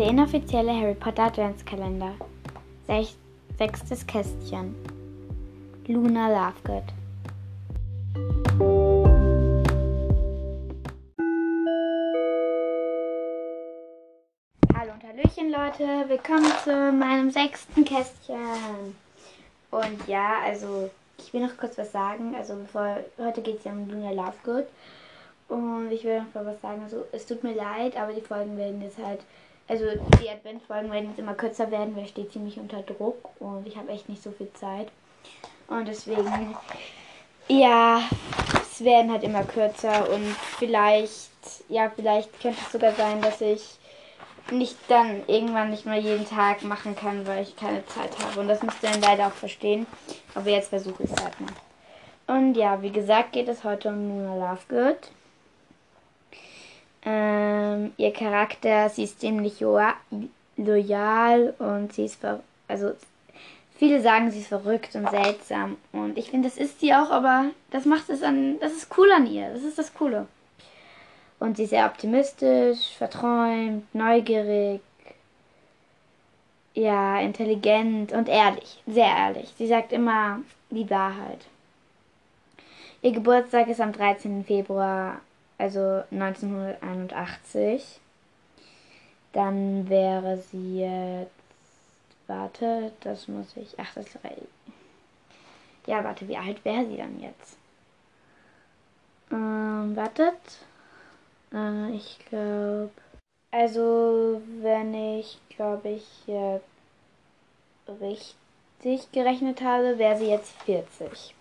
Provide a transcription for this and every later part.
Der inoffizielle Harry Potter Adventskalender. Sech sechstes Kästchen. Luna Lovegood. Hallo und Hallöchen Leute, willkommen zu meinem sechsten Kästchen. Und ja, also ich will noch kurz was sagen. Also bevor heute geht es ja um Luna Lovegood. Und ich will noch mal was sagen. Also es tut mir leid, aber die Folgen werden jetzt halt also die Adventsfolgen werden jetzt immer kürzer werden, weil ich stehe ziemlich unter Druck und ich habe echt nicht so viel Zeit. Und deswegen, ja, es werden halt immer kürzer und vielleicht, ja, vielleicht könnte es sogar sein, dass ich nicht dann irgendwann nicht mehr jeden Tag machen kann, weil ich keine Zeit habe. Und das müsst ihr dann leider auch verstehen. Aber jetzt versuche ich es halt mal. Und ja, wie gesagt, geht es heute um Luna Lovegood. Ähm, ihr Charakter, sie ist ziemlich loyal und sie ist, ver also viele sagen, sie ist verrückt und seltsam und ich finde, das ist sie auch, aber das macht es an, das ist cool an ihr, das ist das Coole. Und sie ist sehr optimistisch, verträumt, neugierig, ja, intelligent und ehrlich, sehr ehrlich. Sie sagt immer die Wahrheit. Ihr Geburtstag ist am 13. Februar also 1981. Dann wäre sie jetzt. Warte, das muss ich. Ach, das ist. Ja, warte, wie alt wäre sie dann jetzt? Ähm, wartet. Äh, ich glaube. Also, wenn ich, glaube ich, jetzt richtig gerechnet habe, wäre sie jetzt 40.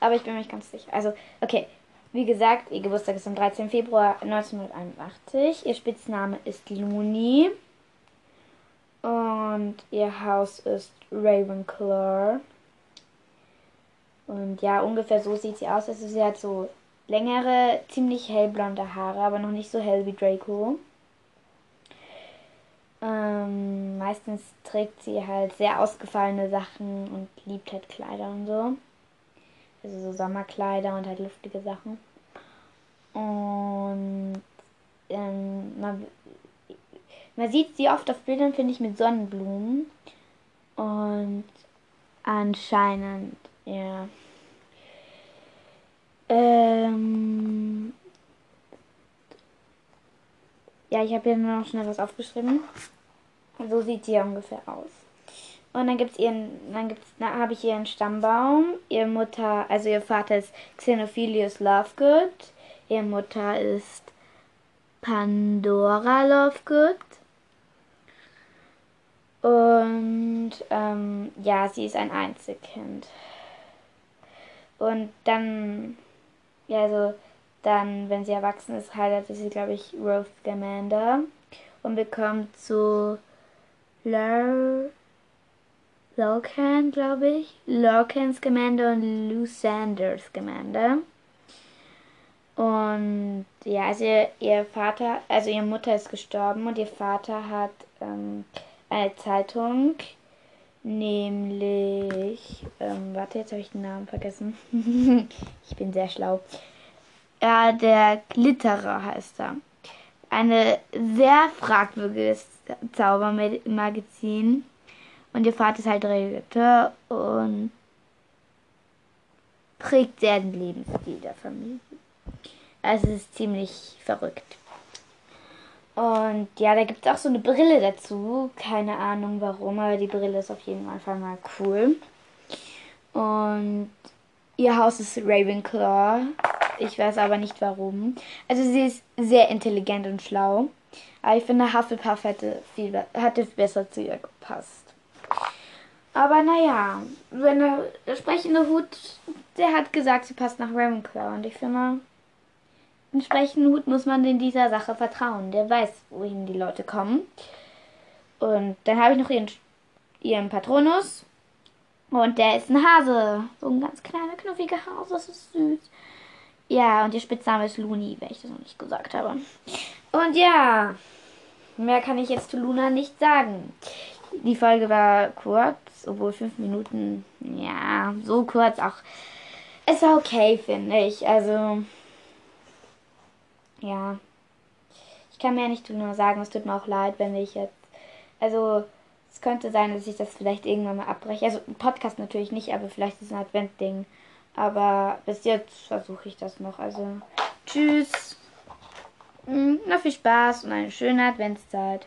Aber ich bin mir nicht ganz sicher. Also, okay, wie gesagt, ihr Geburtstag ist am 13. Februar 1981. Ihr Spitzname ist Looney. Und ihr Haus ist Ravenclaw. Und ja, ungefähr so sieht sie aus. Also sie hat so längere, ziemlich hellblonde Haare, aber noch nicht so hell wie Draco. Ähm, meistens trägt sie halt sehr ausgefallene Sachen und liebt halt Kleider und so. Also so Sommerkleider und halt luftige Sachen. Und ähm, man, man sieht sie oft auf Bildern, finde ich, mit Sonnenblumen. Und anscheinend, ja. Ähm, ja, ich habe hier nur noch schnell was aufgeschrieben. So sieht sie ungefähr aus. Und dann gibt's ihren, dann gibt's, da habe ich ihren Stammbaum. Ihre Mutter, also ihr Vater ist Xenophilius Lovegood. Ihre Mutter ist Pandora Lovegood. Und ähm, ja, sie ist ein Einzelkind. Und dann, ja, also dann, wenn sie erwachsen ist, heiratet sie, glaube ich, Rose Scamander und bekommt so Lur Locan, glaube ich. Lorcan Scamander und Lou Sanders Scamander. Und ja, also ihr, ihr, Vater, also ihre Mutter ist gestorben und ihr Vater hat ähm, eine Zeitung, nämlich, ähm, warte, jetzt habe ich den Namen vergessen. ich bin sehr schlau. Ja, der Glitterer heißt er. Eine sehr fragwürdiges Zaubermagazin. Und ihr Vater ist halt Redakteur und prägt sehr den Lebensstil der Familie. Also es ist ziemlich verrückt. Und ja, da gibt es auch so eine Brille dazu. Keine Ahnung warum, aber die Brille ist auf jeden Fall mal cool. Und ihr Haus ist Ravenclaw. Ich weiß aber nicht warum. Also sie ist sehr intelligent und schlau. Aber ich finde, Hufflepuff hätte, viel, hätte besser zu ihr gepasst. Aber naja, wenn der, sprechende Hut, der hat gesagt, sie passt nach Ravenclaw. Und ich finde, entsprechenden Hut muss man in dieser Sache vertrauen. Der weiß, wohin die Leute kommen. Und dann habe ich noch ihren, ihren Patronus. Und der ist ein Hase. So ein ganz kleiner, knuffiger Hase. Das ist süß. Ja, und ihr Spitzname ist Luni, wenn ich das noch nicht gesagt habe. Und ja, mehr kann ich jetzt zu Luna nicht sagen. Die Folge war kurz, obwohl fünf Minuten, ja, so kurz auch. Es war okay, finde ich. Also, ja. Ich kann mir ja nicht nur sagen, es tut mir auch leid, wenn ich jetzt. Also, es könnte sein, dass ich das vielleicht irgendwann mal abbreche. Also, Podcast natürlich nicht, aber vielleicht ist es ein Advent-Ding. Aber bis jetzt versuche ich das noch. Also, tschüss. Hm, noch viel Spaß und eine schöne Adventszeit.